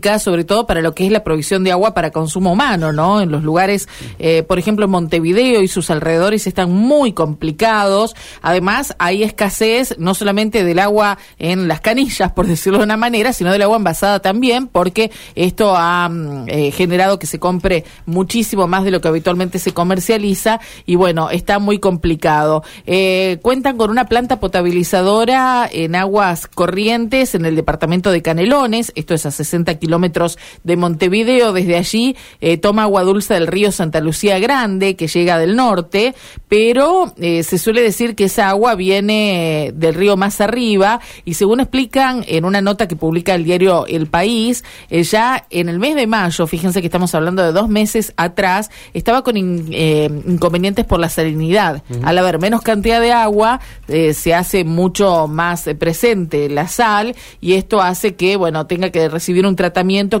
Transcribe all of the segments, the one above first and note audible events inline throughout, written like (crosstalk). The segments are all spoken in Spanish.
sobre todo para lo que es la provisión de agua para consumo humano, ¿no? En los lugares, eh, por ejemplo, Montevideo y sus alrededores están muy complicados. Además, hay escasez no solamente del agua en las canillas, por decirlo de una manera, sino del agua envasada también, porque esto ha mm, eh, generado que se compre muchísimo más de lo que habitualmente se comercializa y bueno, está muy complicado. Eh, cuentan con una planta potabilizadora en aguas corrientes en el departamento de Canelones, esto es a 60 kilómetros de Montevideo, desde allí eh, toma agua dulce del río Santa Lucía Grande, que llega del norte, pero eh, se suele decir que esa agua viene del río más arriba y según explican en una nota que publica el diario El País, eh, ya en el mes de mayo, fíjense que estamos hablando de dos meses atrás, estaba con inconvenientes por la salinidad. Al haber menos cantidad de agua, se hace mucho más presente la sal y esto hace que, bueno, tenga que recibir un tratamiento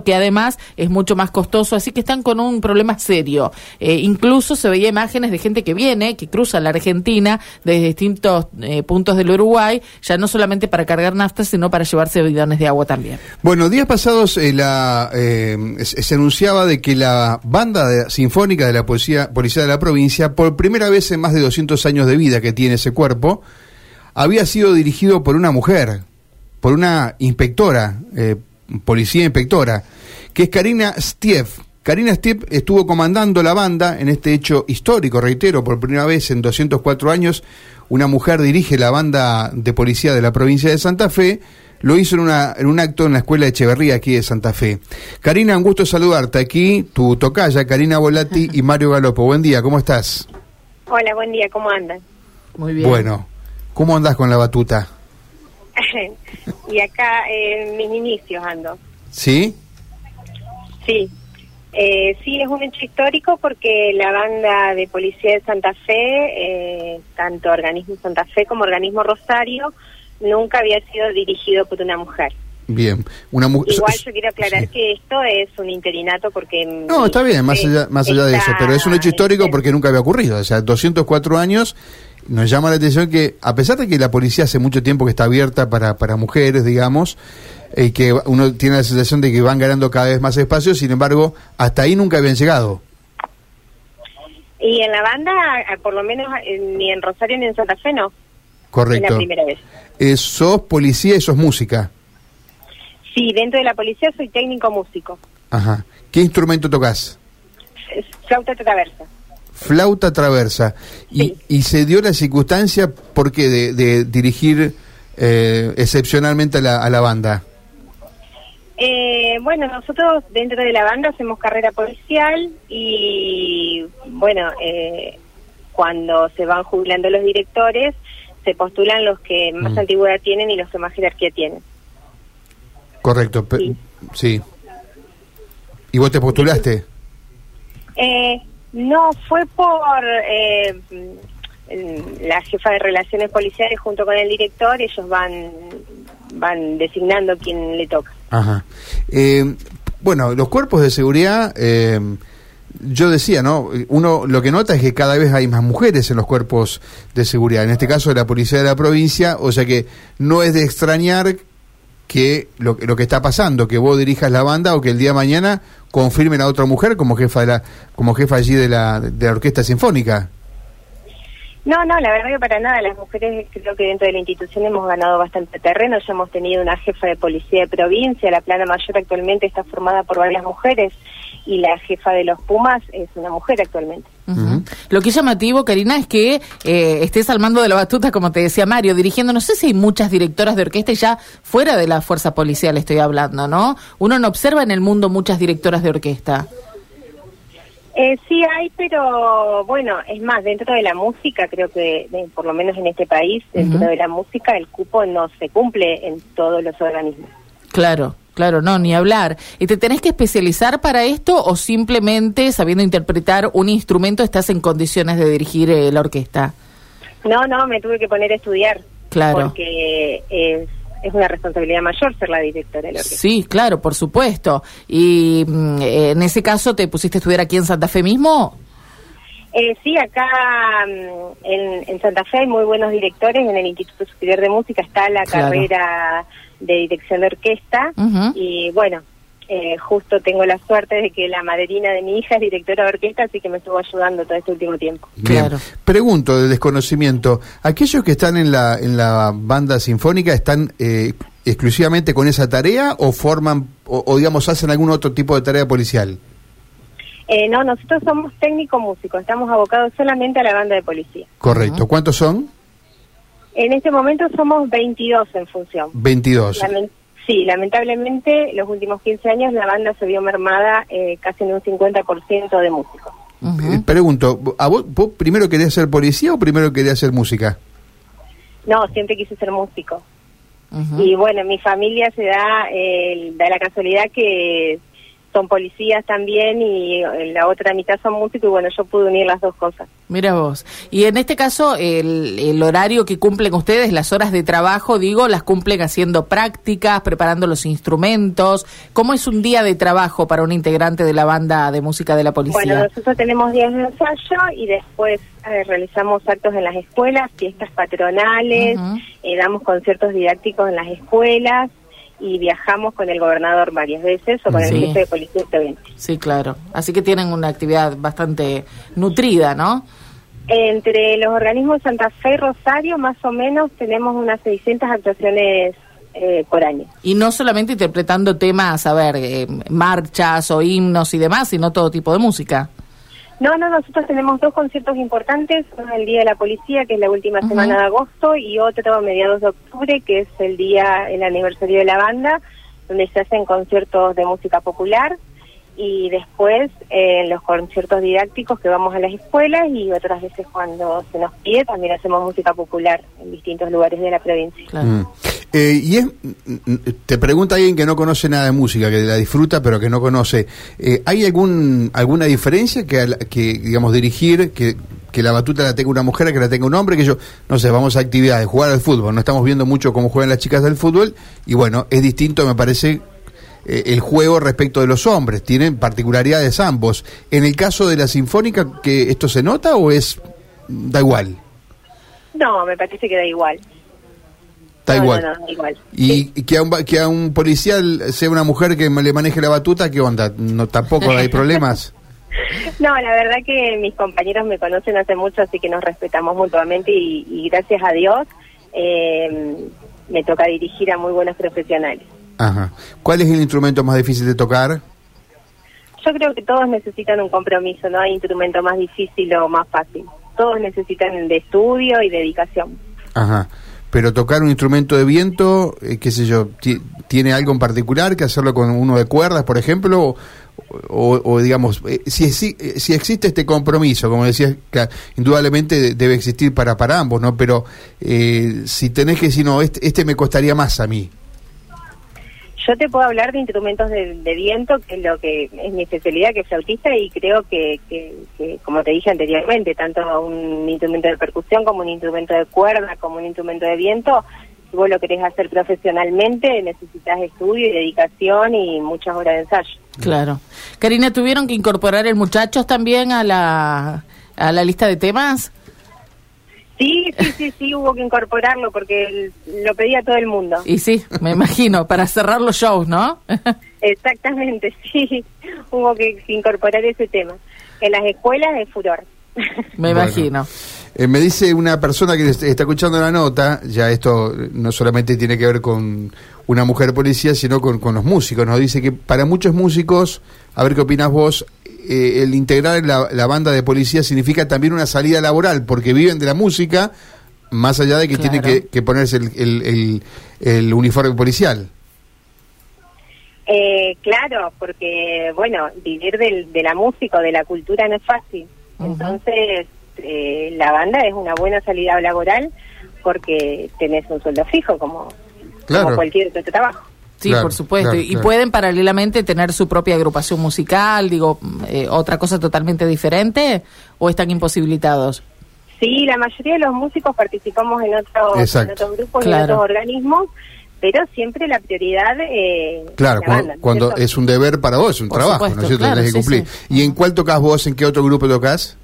que además es mucho más costoso, así que están con un problema serio. Eh, incluso se veía imágenes de gente que viene, que cruza la Argentina desde distintos eh, puntos del Uruguay, ya no solamente para cargar nafta, sino para llevarse bidones de agua también. Bueno, días pasados eh, la, se anunciaba de que la banda sinfónica de la policía, policía de la provincia, por primera vez en más de 200 años de vida que tiene ese cuerpo, había sido dirigido por una mujer, por una inspectora, policía inspectora, que es Karina Stiev. Karina Stiev estuvo comandando la banda en este hecho histórico, reitero, por primera vez en 204 años, una mujer dirige la banda de policía de la provincia de Santa Fe, lo hizo en, una, en un acto en la escuela de Echeverría aquí de Santa Fe. Karina, un gusto saludarte aquí, tu tocaya, Karina Volati y Mario Galopo. Buen día, ¿cómo estás? Hola, buen día, ¿cómo andan? Muy bien. Bueno, ¿cómo andás con la batuta? (laughs) y acá en mis inicios ando. ¿Sí? Sí. Eh, sí, es un hecho histórico porque la banda de policía de Santa Fe, eh, tanto organismo Santa Fe como organismo Rosario, nunca había sido dirigido por una mujer. Bien, una. Igual yo quiero aclarar que esto es un interinato porque. No, está bien, más allá, más allá de eso, pero es un hecho histórico porque nunca había ocurrido. O sea, 204 años nos llama la atención que, a pesar de que la policía hace mucho tiempo que está abierta para, para mujeres, digamos, y que uno tiene la sensación de que van ganando cada vez más espacio, sin embargo, hasta ahí nunca habían llegado. Y en la banda, eh, por lo menos ni en Rosario ni en Santa Fe, no. Correcto. Es la primera vez. Eh, ¿Sos policía y sos música? Sí, dentro de la policía soy técnico músico. Ajá. ¿Qué instrumento tocas? Flauta traversa flauta traversa. Y, y se dio la circunstancia, ¿por qué? De, dirigir eh, excepcionalmente a la, a la banda. Eh, bueno, nosotros dentro de la banda hacemos carrera policial y bueno, eh, cuando se van jubilando los directores, se postulan los que más mm. antigüedad tienen y los que más jerarquía tienen. Correcto, sí. sí. ¿Y vos te postulaste? Eh, no, fue por eh, la jefa de relaciones policiales junto con el director, ellos van van designando quién le toca. Ajá. Eh, bueno, los cuerpos de seguridad, eh, yo decía, ¿no? Uno lo que nota es que cada vez hay más mujeres en los cuerpos de seguridad, en este caso de la policía de la provincia, o sea que no es de extrañar que lo, lo que está pasando, que vos dirijas la banda o que el día de mañana confirmen a otra mujer como jefa de la como jefa allí de la, de la orquesta sinfónica. No, no, la verdad que para nada. Las mujeres creo que dentro de la institución hemos ganado bastante terreno. Ya hemos tenido una jefa de policía de provincia. La plana mayor actualmente está formada por varias mujeres y la jefa de los Pumas es una mujer actualmente. Lo que es llamativo, Karina, es que eh, estés al mando de la batuta, como te decía Mario, dirigiendo, no sé si hay muchas directoras de orquesta ya fuera de la fuerza policial estoy hablando, ¿no? Uno no observa en el mundo muchas directoras de orquesta. Eh, sí hay, pero bueno, es más, dentro de la música, creo que por lo menos en este país, dentro de la música, el cupo no se cumple en todos los organismos. Claro, Claro, no, ni hablar. ¿Y te tenés que especializar para esto o simplemente sabiendo interpretar un instrumento estás en condiciones de dirigir eh, la orquesta? No, no, me tuve que poner a estudiar. Claro. Porque es, es una responsabilidad mayor ser la directora de la orquesta. Sí, claro, por supuesto. ¿Y mm, en ese caso te pusiste a estudiar aquí en Santa Fe mismo? Eh, sí, acá mm, en, en, Santa Fe hay muy buenos directores. En el Instituto Superior de Música está la carrera de dirección de orquesta y bueno, Eh, justo tengo la suerte de que la madrina de mi hija es directora de orquesta, así que me estuvo ayudando todo este último tiempo. Bien. Claro. Pregunto de desconocimiento, ¿aquellos que están en la, en la banda sinfónica están eh, exclusivamente con esa tarea o forman, o, o, digamos, hacen algún otro tipo de tarea policial? Eh, no, nosotros somos técnico músicos, estamos abocados solamente a la banda de policía. Correcto. ¿Cuántos son? En este momento somos 22 en función. 22. Lamen- sí, lamentablemente los últimos 15 años la banda se vio mermada eh, casi en un 50% de músicos. Eh, Pregunto, ¿a vos, vos primero querías ser policía o primero querías hacer música? No, siempre quise ser músico. Y bueno, en mi familia se da, eh, da la casualidad que son policías también y eh, la otra mitad son músicos y bueno, yo pude unir las dos cosas. Mira vos. Y en este caso, el, el horario que cumplen ustedes, las horas de trabajo, digo, las cumplen haciendo prácticas, preparando los instrumentos. ¿Cómo es un día de trabajo para un integrante de la banda de música de la Bueno, policía? nosotros tenemos días de ensayo y después eh, realizamos actos en las escuelas, fiestas patronales, eh, damos conciertos didácticos en las escuelas y viajamos con el gobernador varias veces o con Sí. el jefe de policía evento. Sí, claro. Así que tienen una actividad bastante nutrida, ¿no? Entre los organismos de Santa Fe y Rosario, más o menos, tenemos unas 600 actuaciones eh, por año. Y no solamente interpretando temas, a ver, eh, marchas o himnos y demás, sino todo tipo de música. No, no, nosotros tenemos dos conciertos importantes, uno el Día de la Policía, que es la última semana de agosto, y otro a mediados de octubre, que es el día, el aniversario de la banda, donde se hacen conciertos de música popular, y después eh, los conciertos didácticos que vamos a las escuelas, y otras veces cuando se nos pide también hacemos música popular en distintos lugares de la provincia. Claro. Mm. Eh, y es, mm, te pregunta alguien que no conoce nada de música, que la disfruta pero que no conoce. eh, ¿Hay algún alguna diferencia que, que digamos, dirigir, que, que la batuta la tenga una mujer, que la tenga un hombre? Que yo, no sé, vamos a actividades, jugar al fútbol. No estamos viendo mucho cómo juegan las chicas del fútbol y bueno, es distinto, me parece, eh, el juego respecto de los hombres. Tienen particularidades ambos. En el caso de la sinfónica, que ¿esto se nota o es da igual? No, me parece que da igual. No, igual. No, no, igual. Y y que a, un, que a un policial sea una mujer que le maneje la batuta, ¿qué onda? No, tampoco hay problemas. (laughs) (laughs) No, la verdad que mis compañeros me conocen hace mucho, así que nos respetamos mutuamente y, y gracias a Dios eh, me toca dirigir a muy buenos profesionales. Ajá. ¿Cuál es el instrumento más difícil de tocar? Yo creo que todos necesitan un compromiso, no hay instrumento más difícil o más fácil. Todos necesitan de estudio y dedicación. Ajá. Pero tocar un instrumento de viento, eh, qué sé yo, ti- ¿tiene algo en particular que hacerlo con uno de cuerdas, por ejemplo? O, o- digamos, eh, si, exi- eh, si existe este compromiso, como decías, que indudablemente debe existir para, para ambos, ¿no? Pero eh, si tenés que decir, no, este, este me costaría más a mí. Yo te puedo hablar de instrumentos de, viento, que es lo que es mi especialidad, que es flautista, y creo que, que, que, como te dije anteriormente, tanto un instrumento de percusión como un instrumento de cuerda, como un instrumento de viento, si vos lo querés hacer profesionalmente, necesitas estudio y dedicación y muchas horas de ensayo. Claro. Karina, ¿tuvieron que incorporar el muchachos también a la, a la lista de temas? Sí, sí, sí, sí, hubo que incorporarlo porque lo pedía todo el mundo. Y sí, me imagino, para cerrar los shows, ¿no? (laughs) Exactamente, sí, hubo que incorporar ese tema. En las escuelas es furor. me Bueno. imagino. Eh, me dice una persona que est- está escuchando la nota, ya esto no solamente tiene que ver con una mujer policía, sino con, con los músicos. Nos dice que para muchos músicos, a ver qué opinas vos, eh, el integrar la, la banda de policía significa también una salida laboral, porque viven de la música, más allá de que Claro. tienen que, que ponerse el, el- el- el uniforme policial. Eh, claro, porque, bueno, vivir del, de la música o de la cultura no es fácil. Entonces, eh, la banda es una buena salida laboral porque tenés un sueldo fijo como, Claro. como cualquier otro trabajo. Sí, Claro, por supuesto. claro, y claro. pueden paralelamente tener su propia agrupación musical, digo, eh, otra cosa totalmente diferente, o están imposibilitados. Sí, la mayoría de los músicos participamos en, otros en Exacto. otros grupos y en otros organismos, pero siempre la prioridad eh, Claro, la cu- banda, ¿no es cuando es un deber para vos, es un Por trabajo, supuesto, ¿no es cierto? claro, Tenés que sí, cumplir. sí. ¿Y en cuál tocas vos? ¿En qué otro grupo tocas?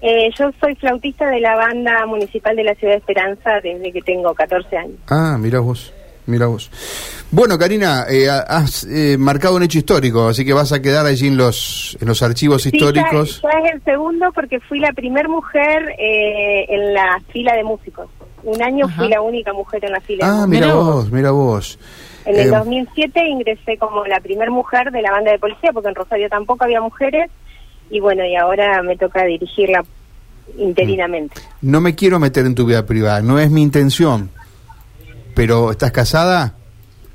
Eh, yo soy flautista de la banda municipal de la Ciudad de Esperanza desde que tengo 14 años. Ah, mira vos. Mira vos. Bueno, Karina, eh, has eh, marcado un hecho histórico, así que vas a quedar allí en los, en los archivos históricos. Ya, es el segundo porque fui la primer mujer eh, en la fila de músicos. Un año fui la única mujer en la fila. Ah, mira vos, mira vos. En el 2007 ingresé como la primer mujer de la banda de policía, porque en Rosario tampoco había mujeres, y bueno, y ahora me toca dirigirla interinamente. No me quiero meter en tu vida privada, no es mi intención, pero ¿estás casada?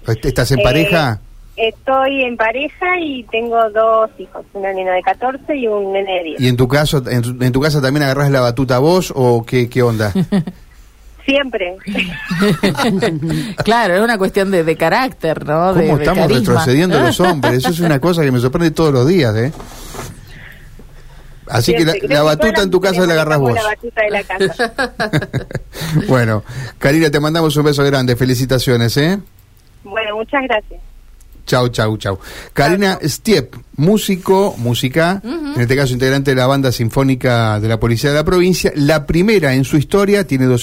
¿Estás en pareja? Estoy en pareja y tengo dos hijos, una nena de 14 y un nene de 10. ¿Y en tu caso, en tu, casa también agarras la batuta vos o qué, qué onda? (laughs) Siempre. (laughs) claro, es una cuestión de, de carácter, ¿no? ¿Cómo estamos retrocediendo los (laughs) hombres? Eso es una cosa que me sorprende todos los días, ¿eh? Así que la, batuta en tu casa la agarras vos. La batuta de la casa. (laughs) bueno, Karina, te mandamos un beso grande. Felicitaciones, ¿eh? Bueno, muchas gracias. Chau, chau, chau. Karina Stiep, músico, música, en este caso integrante de la banda sinfónica de la Policía de la Provincia, la primera en su historia, tiene dos